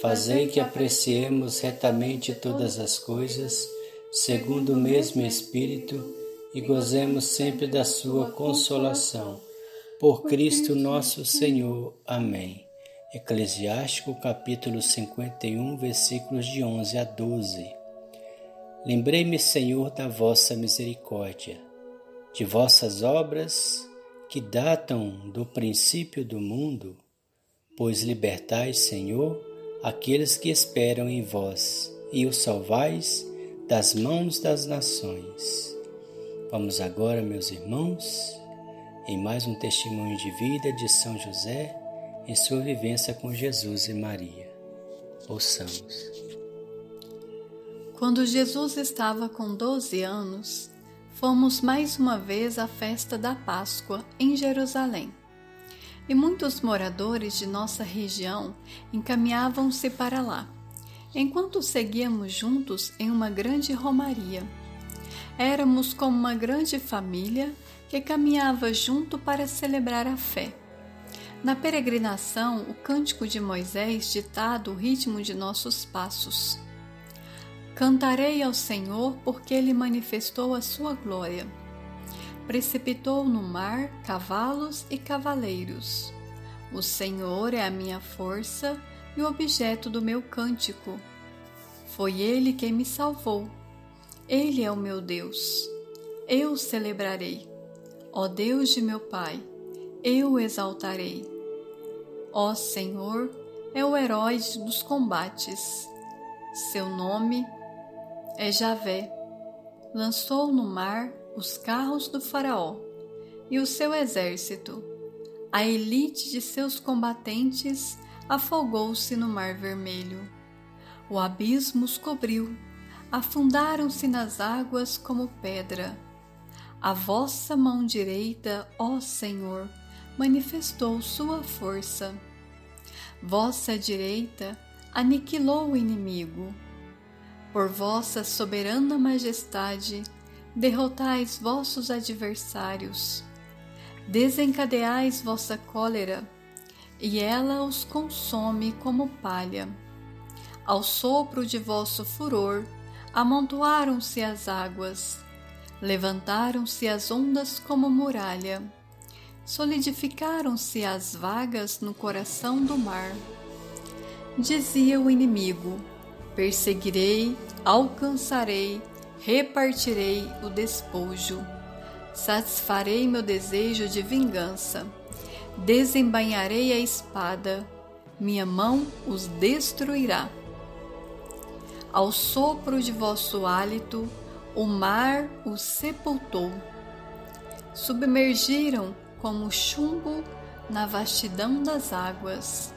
Fazei que apreciemos retamente todas as coisas, segundo o mesmo Espírito, e gozemos sempre da Sua consolação. Por Cristo nosso Senhor. Amém. Eclesiástico capítulo 51, versículos de 11 a 12. Lembrei-me, Senhor, da vossa misericórdia, de vossas obras que datam do princípio do mundo, pois libertais, Senhor, aqueles que esperam em vós e o salvais das mãos das nações. Vamos agora, meus irmãos, em mais um testemunho de vida de São José em sua vivência com Jesus e Maria. Ouçamos. Quando Jesus estava com 12 anos, fomos mais uma vez à festa da Páscoa em Jerusalém e muitos moradores de nossa região encaminhavam-se para lá, enquanto seguíamos juntos em uma grande romaria. Éramos como uma grande família que caminhava junto para celebrar a fé. Na peregrinação, o cântico de Moisés ditado o ritmo de nossos passos. Cantarei ao Senhor porque ele manifestou a sua glória precipitou no mar cavalos e cavaleiros. O Senhor é a minha força e o objeto do meu cântico. Foi Ele quem me salvou. Ele é o meu Deus. Eu celebrarei. Ó Deus de meu Pai, eu exaltarei. Ó Senhor, é o herói dos combates. Seu nome é Javé. Lançou no mar os carros do Faraó e o seu exército. A elite de seus combatentes afogou-se no Mar Vermelho. O abismo os cobriu, afundaram-se nas águas como pedra. A vossa mão direita, ó Senhor, manifestou sua força. Vossa direita aniquilou o inimigo. Por vossa soberana majestade, derrotais vossos adversários, desencadeais vossa cólera, e ela os consome como palha. Ao sopro de vosso furor, amontoaram-se as águas, levantaram-se as ondas como muralha, solidificaram-se as vagas no coração do mar. Dizia o inimigo: Perseguirei, alcançarei, repartirei o despojo, satisfarei meu desejo de vingança, desembainharei a espada, minha mão os destruirá. Ao sopro de vosso hálito, o mar os sepultou. Submergiram como chumbo na vastidão das águas.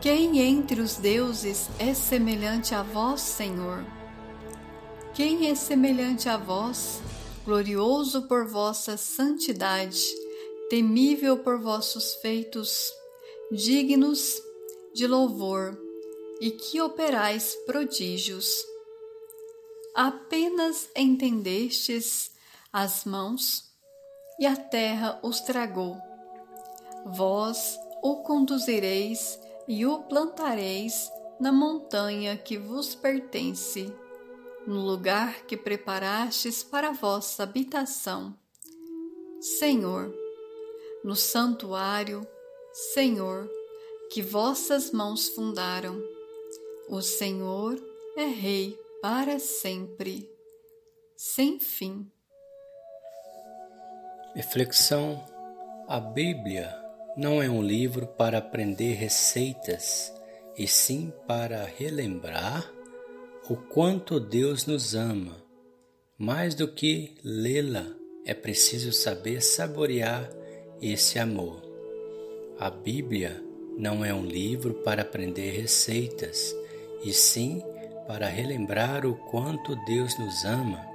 Quem entre os deuses é semelhante a vós, Senhor? Quem é semelhante a vós, glorioso por vossa santidade, temível por vossos feitos, dignos de louvor, e que operais prodígios? Apenas entendestes as mãos, e a terra os tragou. Vós o conduzireis e o plantareis na montanha que vos pertence no lugar que preparastes para vossa habitação. Senhor, no santuário, Senhor, que vossas mãos fundaram. O Senhor é Rei para sempre, sem fim. Reflexão: A Bíblia não é um livro para aprender receitas, e sim para relembrar o quanto Deus nos ama. Mais do que lê-la, é preciso saber saborear esse amor. A Bíblia não é um livro para aprender receitas, e sim para relembrar o quanto Deus nos ama.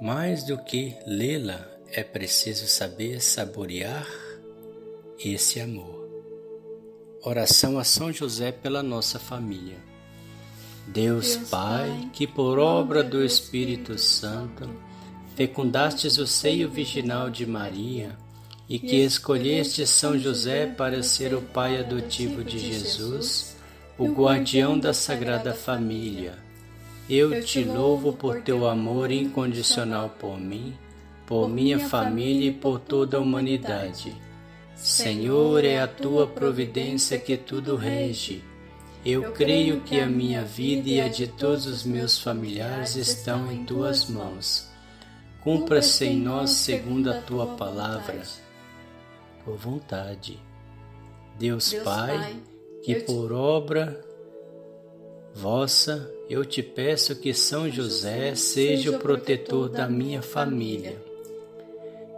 Mais do que lê-la, é preciso saber saborear esse amor. Oração a São José pela nossa família. Deus, Pai, que por obra do Espírito Santo fecundastes o seio virginal de Maria e que escolheste São José para ser o pai adotivo de Jesus, o guardião da Sagrada Família. Eu te louvo por teu amor incondicional por mim, por minha família e por toda a humanidade. Senhor, é a tua providência que tudo rege. Eu creio que a minha vida e a de todos os meus familiares estão em tuas mãos. Cumpra-se em nós segundo a tua palavra por vontade. Deus, Pai, que por obra vossa eu te peço que São José seja o protetor da minha família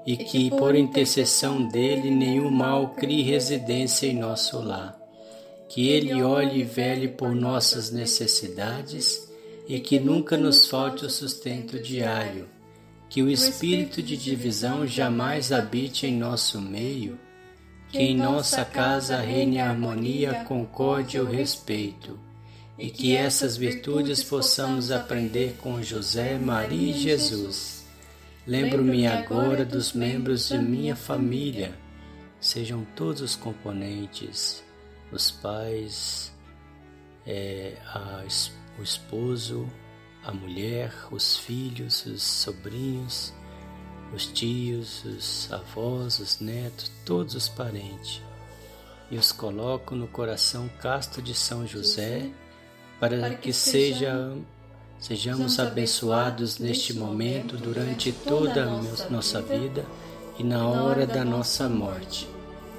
e que por intercessão dele nenhum mal crie residência em nosso lar. Que ele olhe e vele por nossas necessidades e que nunca nos falte o sustento diário. Que o espírito de divisão jamais habite em nosso meio, que em nossa casa reine a harmonia, concórdia e o respeito, e que essas virtudes possamos aprender com José, Maria e Jesus. Lembro-me agora dos membros de minha família, sejam todos os componentes, os pais, é, a, o esposo, a mulher, os filhos, os sobrinhos, os tios, os avós, os netos, todos os parentes, e os coloco no coração casto de São José, para que seja, sejamos abençoados neste momento durante toda a nossa vida e na hora da nossa morte.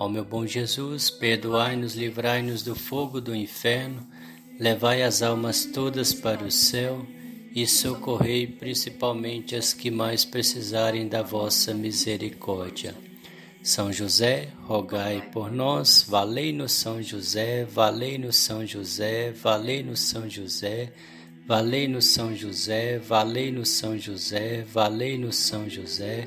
Ó meu bom Jesus, perdoai-nos, livrai-nos do fogo do inferno, levai as almas todas para o céu e socorrei principalmente as que mais precisarem da vossa misericórdia. São José, rogai por nós, valei-nos São José, valei-nos São José, valei-nos São José, valei-nos São José, valei-nos São José, valei-nos São José,